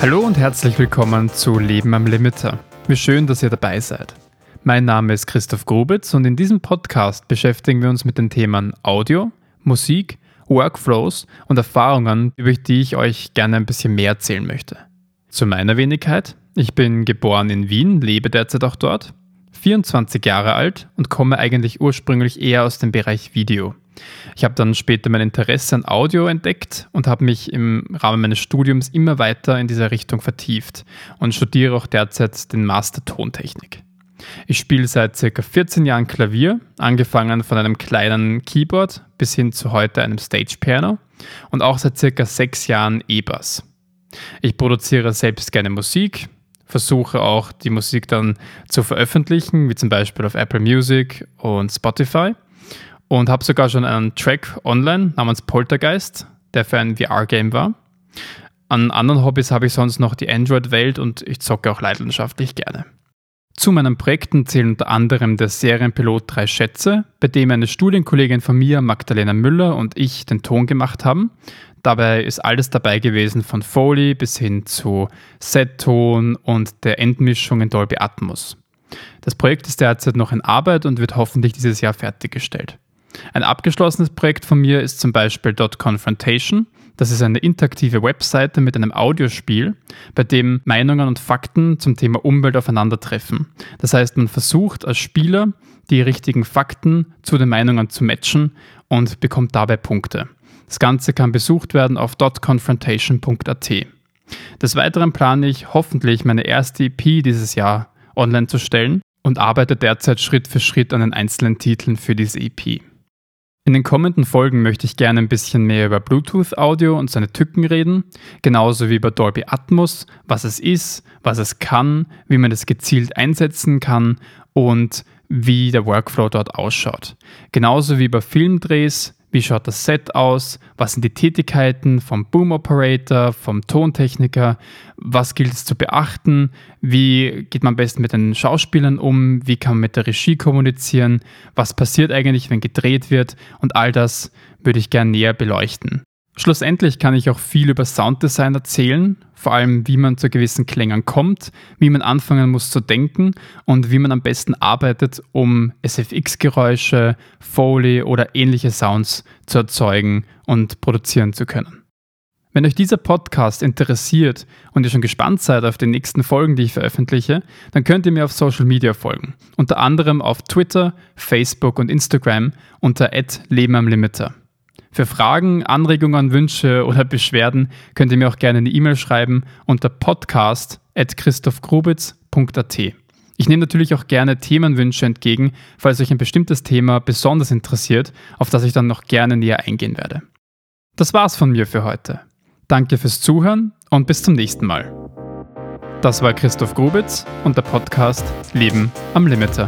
Hallo und herzlich willkommen zu Leben am Limiter. Wie schön, dass ihr dabei seid. Mein Name ist Christoph Grubitz und in diesem Podcast beschäftigen wir uns mit den Themen Audio, Musik, Workflows und Erfahrungen, über die ich euch gerne ein bisschen mehr erzählen möchte. Zu meiner Wenigkeit. Ich bin geboren in Wien, lebe derzeit auch dort, 24 Jahre alt und komme eigentlich ursprünglich eher aus dem Bereich Video. Ich habe dann später mein Interesse an Audio entdeckt und habe mich im Rahmen meines Studiums immer weiter in dieser Richtung vertieft und studiere auch derzeit den Master Tontechnik. Ich spiele seit circa 14 Jahren Klavier, angefangen von einem kleinen Keyboard bis hin zu heute einem Stage Piano und auch seit circa sechs Jahren E-Bass. Ich produziere selbst gerne Musik, versuche auch die Musik dann zu veröffentlichen, wie zum Beispiel auf Apple Music und Spotify und habe sogar schon einen Track online namens Poltergeist, der für ein VR-Game war. An anderen Hobbys habe ich sonst noch die Android-Welt und ich zocke auch leidenschaftlich gerne. Zu meinen Projekten zählen unter anderem der Serienpilot Drei Schätze, bei dem eine Studienkollegin von mir, Magdalena Müller, und ich den Ton gemacht haben. Dabei ist alles dabei gewesen, von Foley bis hin zu Set-Ton und der Endmischung in Dolby Atmos. Das Projekt ist derzeit noch in Arbeit und wird hoffentlich dieses Jahr fertiggestellt. Ein abgeschlossenes Projekt von mir ist zum Beispiel Confrontation. Das ist eine interaktive Webseite mit einem Audiospiel, bei dem Meinungen und Fakten zum Thema Umwelt aufeinandertreffen. Das heißt, man versucht als Spieler die richtigen Fakten zu den Meinungen zu matchen und bekommt dabei Punkte. Das Ganze kann besucht werden auf dotconfrontation.at. Des Weiteren plane ich hoffentlich meine erste EP dieses Jahr online zu stellen und arbeite derzeit Schritt für Schritt an den einzelnen Titeln für diese EP. In den kommenden Folgen möchte ich gerne ein bisschen mehr über Bluetooth-Audio und seine Tücken reden, genauso wie über Dolby Atmos, was es ist, was es kann, wie man es gezielt einsetzen kann und wie der Workflow dort ausschaut. Genauso wie über Filmdrehs, wie schaut das Set aus? Was sind die Tätigkeiten vom Boom Operator, vom Tontechniker? Was gilt es zu beachten? Wie geht man am besten mit den Schauspielern um? Wie kann man mit der Regie kommunizieren? Was passiert eigentlich, wenn gedreht wird? Und all das würde ich gerne näher beleuchten. Schlussendlich kann ich auch viel über Sounddesign erzählen, vor allem wie man zu gewissen Klängen kommt, wie man anfangen muss zu denken und wie man am besten arbeitet, um SFX-Geräusche, Foley oder ähnliche Sounds zu erzeugen und produzieren zu können. Wenn euch dieser Podcast interessiert und ihr schon gespannt seid auf die nächsten Folgen, die ich veröffentliche, dann könnt ihr mir auf Social Media folgen. Unter anderem auf Twitter, Facebook und Instagram unter Leben am Limiter. Für Fragen, Anregungen, Wünsche oder Beschwerden könnt ihr mir auch gerne eine E-Mail schreiben unter podcast.christophgrubitz.at. Ich nehme natürlich auch gerne Themenwünsche entgegen, falls euch ein bestimmtes Thema besonders interessiert, auf das ich dann noch gerne näher eingehen werde. Das war's von mir für heute. Danke fürs Zuhören und bis zum nächsten Mal. Das war Christoph Grubitz und der Podcast Leben am Limiter.